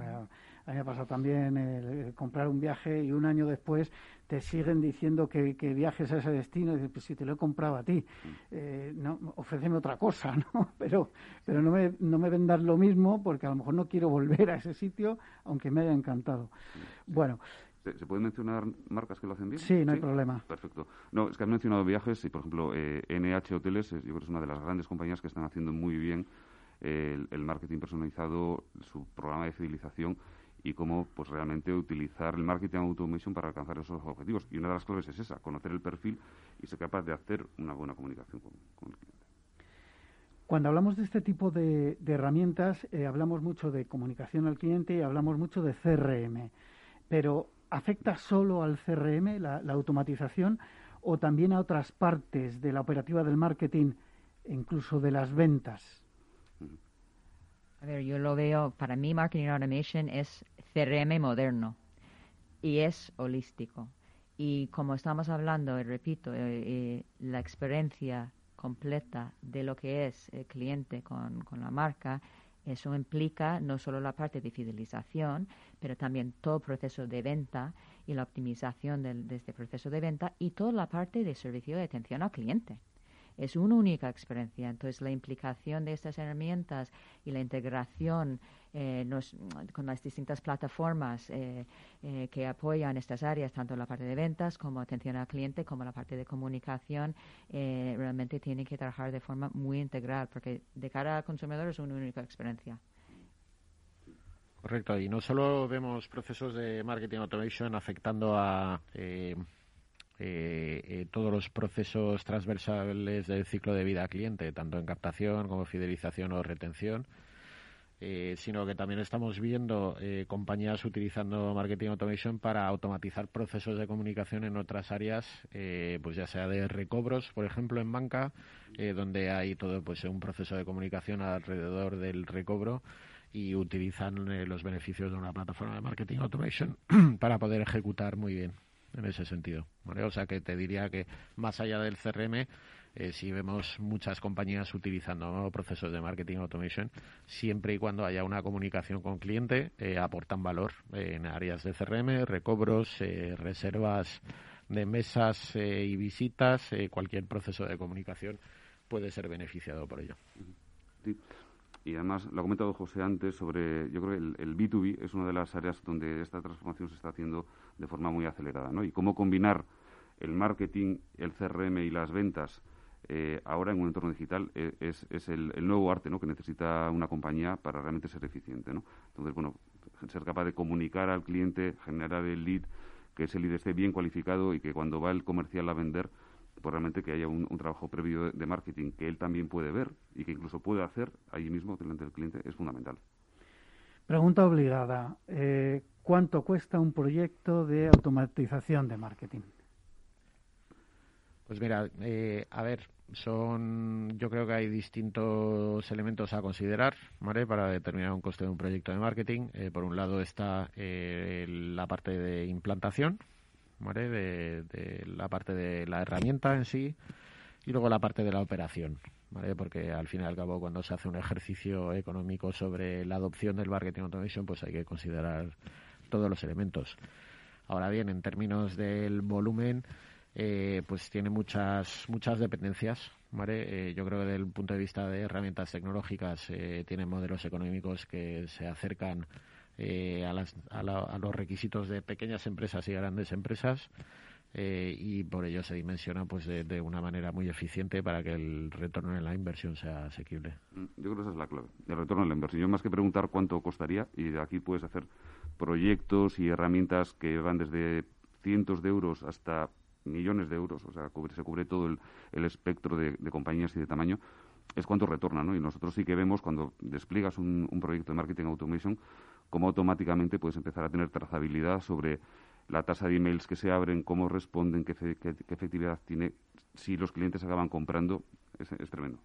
A mí me ha pasado también el, comprar un viaje y un año después te siguen diciendo que, viajes a ese destino y dices, pues si te lo he comprado a ti, eh, no, ofréceme otra cosa, ¿no? Pero, pero no, me, no me vendas lo mismo porque a lo mejor no quiero volver a ese sitio, aunque me haya encantado. Bueno, ¿Se pueden mencionar marcas que lo hacen bien? Sí, no hay problema. Perfecto. No, es que has mencionado viajes y, por ejemplo, NH eh, Hoteles, yo creo que es una de las grandes compañías que están haciendo muy bien el, marketing personalizado, su programa de fidelización y cómo pues realmente utilizar el marketing automation para alcanzar esos objetivos. Y una de las claves es esa, conocer el perfil y ser capaz de hacer una buena comunicación con, el cliente. Cuando hablamos de este tipo de, herramientas, eh, hablamos mucho de comunicación al cliente y hablamos mucho de CRM. Pero ¿afecta solo al CRM la, automatización o también a otras partes de la operativa del marketing, incluso de las ventas? A ver, yo lo veo, para mí Marketing Automation es CRM moderno y es holístico. Y como estamos hablando, y repito, eh, eh, la experiencia completa de lo que es el cliente con, con la marca eso implica no solo la parte de fidelización, pero también todo el proceso de venta y la optimización de este proceso de venta y toda la parte de servicio de atención al cliente es una única experiencia. Entonces, la implicación de estas herramientas y la integración eh, con las distintas plataformas eh, eh, que apoyan estas áreas, tanto la parte de ventas como atención al cliente, como la parte de comunicación, realmente tienen que trabajar de forma muy integral, porque de cara al consumidor es una única experiencia. Correcto, y no solo vemos procesos de marketing automation afectando a eh, eh, todos los procesos transversales del ciclo de vida cliente, tanto en captación como fidelización o retención, eh, sino que también estamos viendo compañías utilizando marketing automation para automatizar procesos de comunicación en otras áreas, pues ya sea de recobros, por ejemplo, en banca, donde hay todo pues un proceso de comunicación alrededor del recobro y utilizan los beneficios de una plataforma de marketing automation para poder ejecutar muy bien en ese sentido. O sea que te diría que más allá del CRM, eh, si vemos muchas compañías utilizando procesos de marketing automation, siempre y cuando haya una comunicación con cliente, eh, aportan valor en áreas de CRM, recobros, eh, reservas de mesas y visitas, cualquier proceso de comunicación puede ser beneficiado por ello. Y además, lo ha comentado José antes sobre, yo creo que el, el, B2B es una de las áreas donde esta transformación se está haciendo de forma muy acelerada, ¿no? Y cómo combinar el marketing, el CRM y las ventas eh, ahora en un entorno digital eh, es, es el, nuevo arte, ¿no? Que necesita una compañía para realmente ser eficiente, ¿no? Entonces, bueno, ser capaz de comunicar al cliente, generar el lead, que ese lead esté bien cualificado y que cuando va el comercial a vender pues realmente que haya un, trabajo previo de, marketing que él también puede ver y que incluso puede hacer allí mismo delante del cliente es fundamental. Pregunta obligada. Eh, ¿Cuánto cuesta un proyecto de automatización de marketing? Pues mira, eh, a ver, son, yo creo que hay distintos elementos a considerar, ¿vale? Para determinar un coste de un proyecto de marketing. Eh, por un lado está la parte de implantación, de, la parte de la herramienta en sí y luego la parte de la operación, ¿vale? Porque al fin y al cabo cuando se hace un ejercicio económico sobre la adopción del marketing automation, pues hay que considerar todos los elementos. Ahora bien, en términos del volumen, eh, pues tiene muchas muchas dependencias. ¿vale? Eh, yo creo que desde el punto de vista de herramientas tecnológicas eh, tiene modelos económicos que se acercan eh, a, los requisitos de pequeñas empresas y grandes empresas eh, y por ello se dimensiona pues de, una manera muy eficiente para que el retorno en la inversión sea asequible. Mm, yo creo que esa es la clave, el retorno en la inversión. Yo más que preguntar cuánto costaría, y de aquí puedes hacer proyectos y herramientas que van desde cientos de euros hasta millones de euros, o sea, se cubre todo el, espectro de, compañías y de tamaño, es cuánto retorna, ¿no? Y nosotros sí que vemos cuando despliegas un, proyecto de marketing automation, cómo automáticamente puedes empezar a tener trazabilidad sobre la tasa de emails que se abren, cómo responden, qué, efectividad tiene, si los clientes acaban comprando, es tremendo.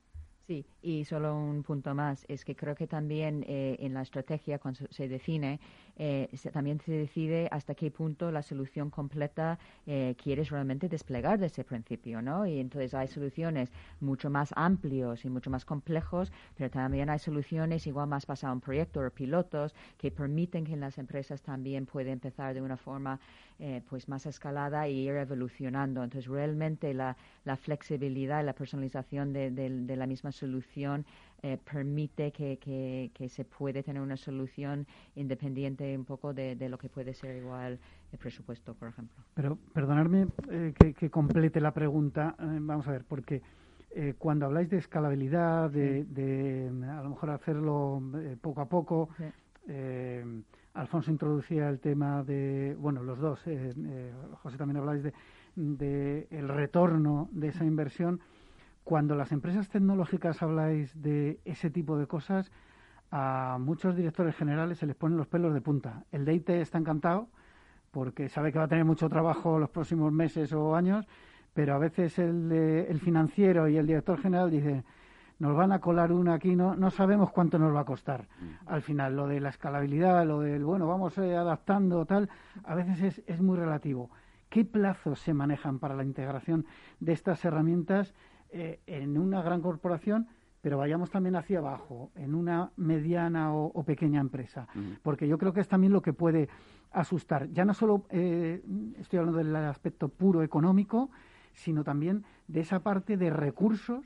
Sí, y solo un punto más, es que creo que también eh, en la estrategia cuando se define, eh, también se decide hasta qué punto la solución completa eh, quieres realmente desplegar de ese principio, ¿no? Y entonces hay soluciones mucho más amplios y mucho más complejos, pero también hay soluciones igual más basadas en proyectos o pilotos que permiten que las empresas también puedan empezar de una forma eh, pues más escalada y ir evolucionando. Entonces, realmente la, la flexibilidad y la personalización de, de, la misma solución eh, permite que, que, se puede tener una solución independiente un poco de, de, lo que puede ser igual el presupuesto, por ejemplo. Pero perdonadme eh, que, complete la pregunta. vamos a ver, porque cuando habláis de escalabilidad, de, de a lo mejor hacerlo poco a poco, Alfonso introducía el tema de, bueno, los dos, eh, eh, José también habláis de, de, el retorno de esa inversión. Cuando las empresas tecnológicas habláis de ese tipo de cosas, a muchos directores generales se les ponen los pelos de punta. El de IT está encantado porque sabe que va a tener mucho trabajo los próximos meses o años, pero a veces el, el financiero y el director general dicen nos van a colar una aquí, no, no sabemos cuánto nos va a costar. Al final, lo de la escalabilidad, lo del, bueno, vamos eh, adaptando, tal, a veces es, es muy relativo. ¿Qué plazos se manejan para la integración de estas herramientas eh, en una gran corporación? pero vayamos también hacia abajo, en una mediana o, pequeña empresa, porque yo creo que es también lo que puede asustar. Ya no solo eh, estoy hablando del aspecto puro económico, sino también de esa parte de recursos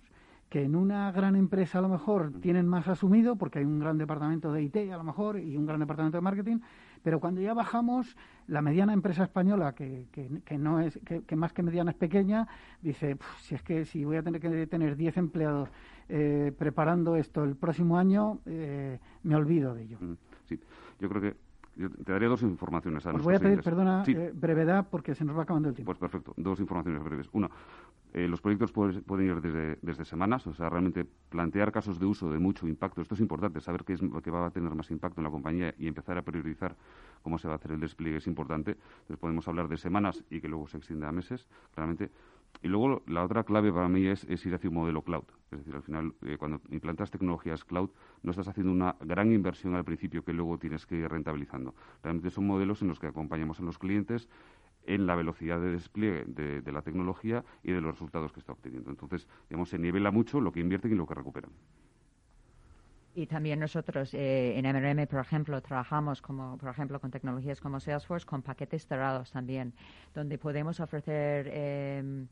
que en una gran empresa a lo mejor tienen más asumido, porque hay un gran departamento de IT a lo mejor y un gran departamento de marketing, pero cuando ya bajamos, la mediana empresa española, que, que, no es, que, más que mediana es pequeña, dice, si es que si voy a tener que tener 10 empleados eh, preparando esto el próximo año, eh, me olvido de ello. Sí, yo creo que te daría dos informaciones. A Os voy a pedir, perdona, eh, brevedad porque se nos va acabando el tiempo. Pues perfecto, dos informaciones breves. Una, eh, los proyectos pueden ir desde, semanas, o sea, realmente plantear casos de uso de mucho impacto. Esto es importante, saber qué es lo que va a tener más impacto en la compañía y empezar a priorizar cómo se va a hacer el despliegue es importante. Entonces podemos hablar de semanas y que luego se extienda a meses, claramente. Y luego la otra clave para mí es, ir hacia un modelo cloud. Es decir, al final, eh, cuando implantas tecnologías cloud, no estás haciendo una gran inversión al principio que luego tienes que ir rentabilizando. Realmente son modelos en los que acompañamos a los clientes en la velocidad de despliegue de, la tecnología y de los resultados que está obteniendo. Entonces, digamos, se nivela mucho lo que invierten y lo que recuperan. Y también nosotros eh, en MRM, por ejemplo, trabajamos como, por ejemplo, con tecnologías como Salesforce, con paquetes cerrados también, donde podemos ofrecer eh,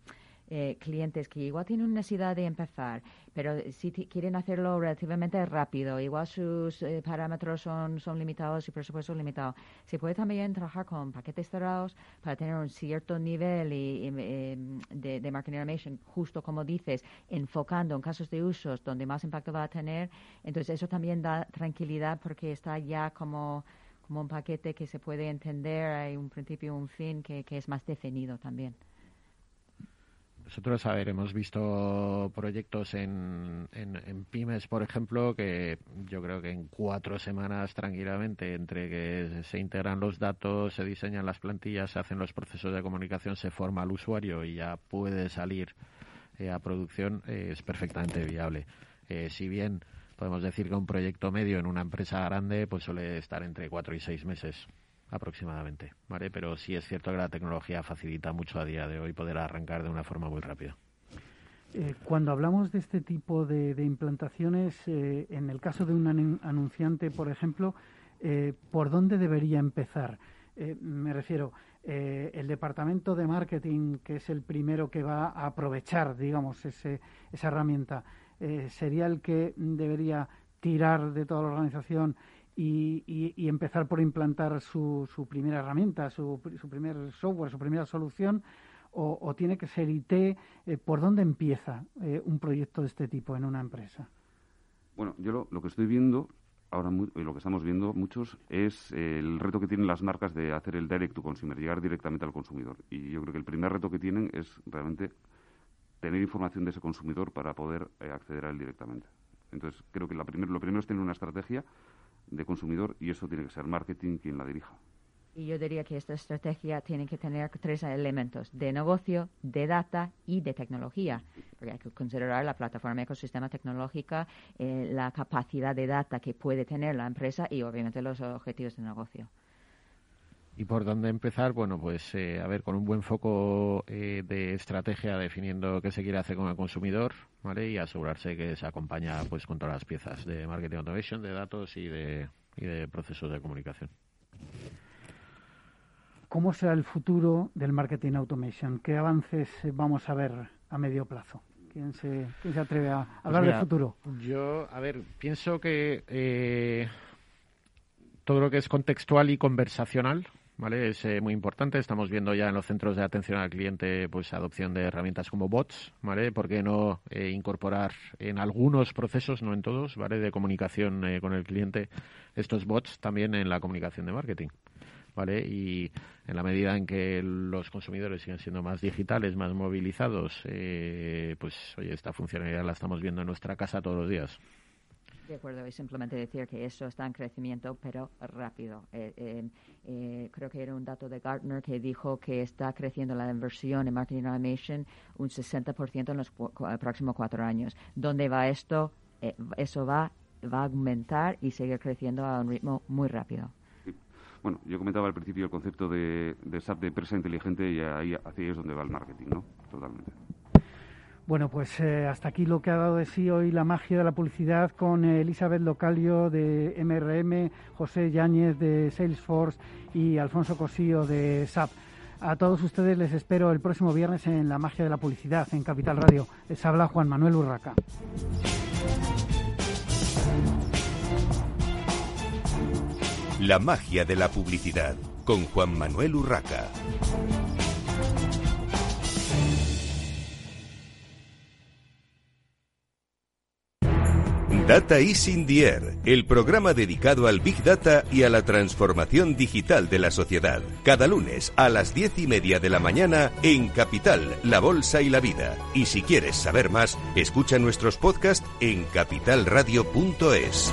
eh, clientes que igual tienen necesidad de empezar, pero si quieren hacerlo relativamente rápido, igual sus eh, parámetros son, son limitados y presupuesto limitado. Se puede también trabajar con paquetes cerrados para tener un cierto nivel y, em, de, marketing automation, justo como dices, enfocando en casos de usos donde más impacto va a tener. Entonces, eso también da tranquilidad porque está ya como como un paquete que se puede entender, hay un principio y un fin que, que es más definido también. Nosotros, a ver, hemos visto proyectos en, en, pymes, por ejemplo, que yo creo que en cuatro semanas tranquilamente, entre que se integran los datos, se diseñan las plantillas, se hacen los procesos de comunicación, se forma al usuario y ya puede salir eh, a producción, eh, es perfectamente viable. Eh, si bien podemos decir que un proyecto medio en una empresa grande pues suele estar entre cuatro y seis meses aproximadamente, ¿vale? Pero sí es cierto que la tecnología facilita mucho a día de hoy poder arrancar de una forma muy rápida. Eh, cuando hablamos de este tipo de, implantaciones, eh, en el caso de un anunciante, por ejemplo, eh, ¿por dónde debería empezar? me refiero, el departamento de marketing, que es el primero que va a aprovechar, digamos, ese, esa herramienta, sería el que debería tirar de toda la organización y, empezar por implantar su, su primera herramienta, su, su, primer software, su primera solución, o, tiene que ser IT. Eh, ¿Por dónde empieza eh, un proyecto de este tipo en una empresa? Bueno, yo lo, que estoy viendo ahora lo que estamos viendo muchos es el reto que tienen las marcas de hacer el direct to consumer, llegar directamente al consumidor. Y yo creo que el primer reto que tienen es realmente tener información de ese consumidor para poder eh, acceder a él directamente. Entonces, creo que la primer, lo primero es tener una estrategia de consumidor y eso tiene que ser marketing quien la dirija. Y yo diría que esta estrategia tiene que tener tres elementos, de negocio, de data y de tecnología. Porque hay que considerar la plataforma ecosistema tecnológica, eh, la capacidad de data que puede tener la empresa y obviamente los objetivos de negocio. ¿Y por dónde empezar? Bueno, pues eh, a ver, con un buen foco eh, de estrategia definiendo qué se quiere hacer con el consumidor, ¿vale? Y asegurarse que se acompaña pues con todas las piezas de marketing automation, de datos y de, y de procesos de comunicación. ¿Cómo será el futuro del marketing automation? ¿Qué avances vamos a ver a medio plazo? ¿Quién se, quién se atreve a pues hablar del futuro? Yo, a ver, pienso que eh, todo lo que es contextual y conversacional, ¿vale? Es eh, muy importante. Estamos viendo ya en los centros de atención al cliente pues adopción de herramientas como bots, ¿vale? ¿Por qué no eh, incorporar en algunos procesos, no en todos, ¿vale? De comunicación con el cliente estos bots también en la comunicación de marketing. ¿vale? Y en la medida en que los consumidores siguen siendo más digitales, más movilizados, eh, pues oye, esta funcionalidad la estamos viendo en nuestra casa todos los días. De acuerdo, y simplemente decir que eso está en crecimiento, pero rápido. Eh, eh, creo que era un dato de Gartner que dijo que está creciendo la inversión en marketing automation un 60% en los próximos cuatro años. ¿Dónde va esto? eso va, va a aumentar y seguir creciendo a un ritmo muy rápido. Bueno, yo comentaba al principio el concepto de, SAP de empresa inteligente y ahí hacia ahí es donde va el marketing, ¿no? Totalmente. Bueno, pues eh, hasta aquí lo que ha dado de sí hoy la magia de la publicidad con Elizabeth Localio de MRM, José Yáñez de Salesforce y Alfonso Cosío de SAP. A todos ustedes les espero el próximo viernes en La magia de la publicidad en Capital Radio. Les habla Juan Manuel Urraca. La magia de la publicidad con Juan Manuel Urraca. Data is in the air, el programa dedicado al Big Data y a la transformación digital de la sociedad. Cada lunes a las diez y media de la mañana en Capital, La Bolsa y la Vida. Y si quieres saber más, escucha nuestros podcasts en capitalradio.es.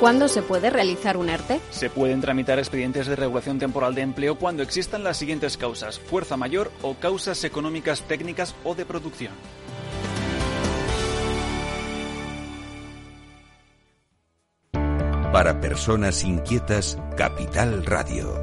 ¿Cuándo se puede realizar un ERTE? Se pueden tramitar expedientes de regulación temporal de empleo cuando existan las siguientes causas, fuerza mayor o causas económicas técnicas o de producción. Para personas inquietas, Capital Radio.